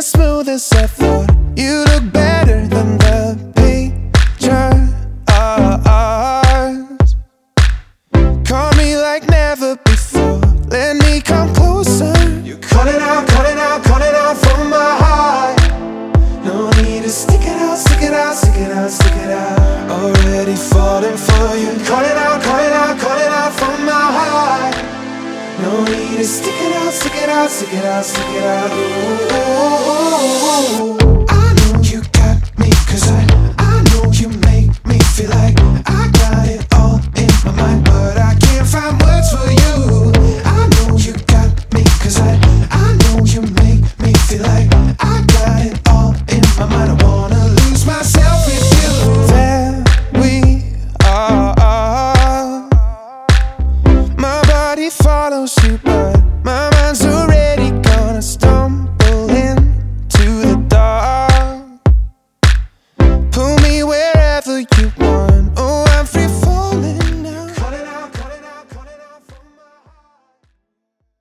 closest, I thought you look better than the pictures. Call me like never before. Let me come closer. You calling out, calling out, calling out from my heart. No need to stick it out, stick it out, stick it out, stick it out. Already falling for you. Calling out, calling out, need to stick it out, stick it out, stick it out, stick it out. Ooh, ooh, ooh, I know you got me, I, I know you make me feel like I got it all in my mind, but I can't find words for you. follow suit, but my mind's already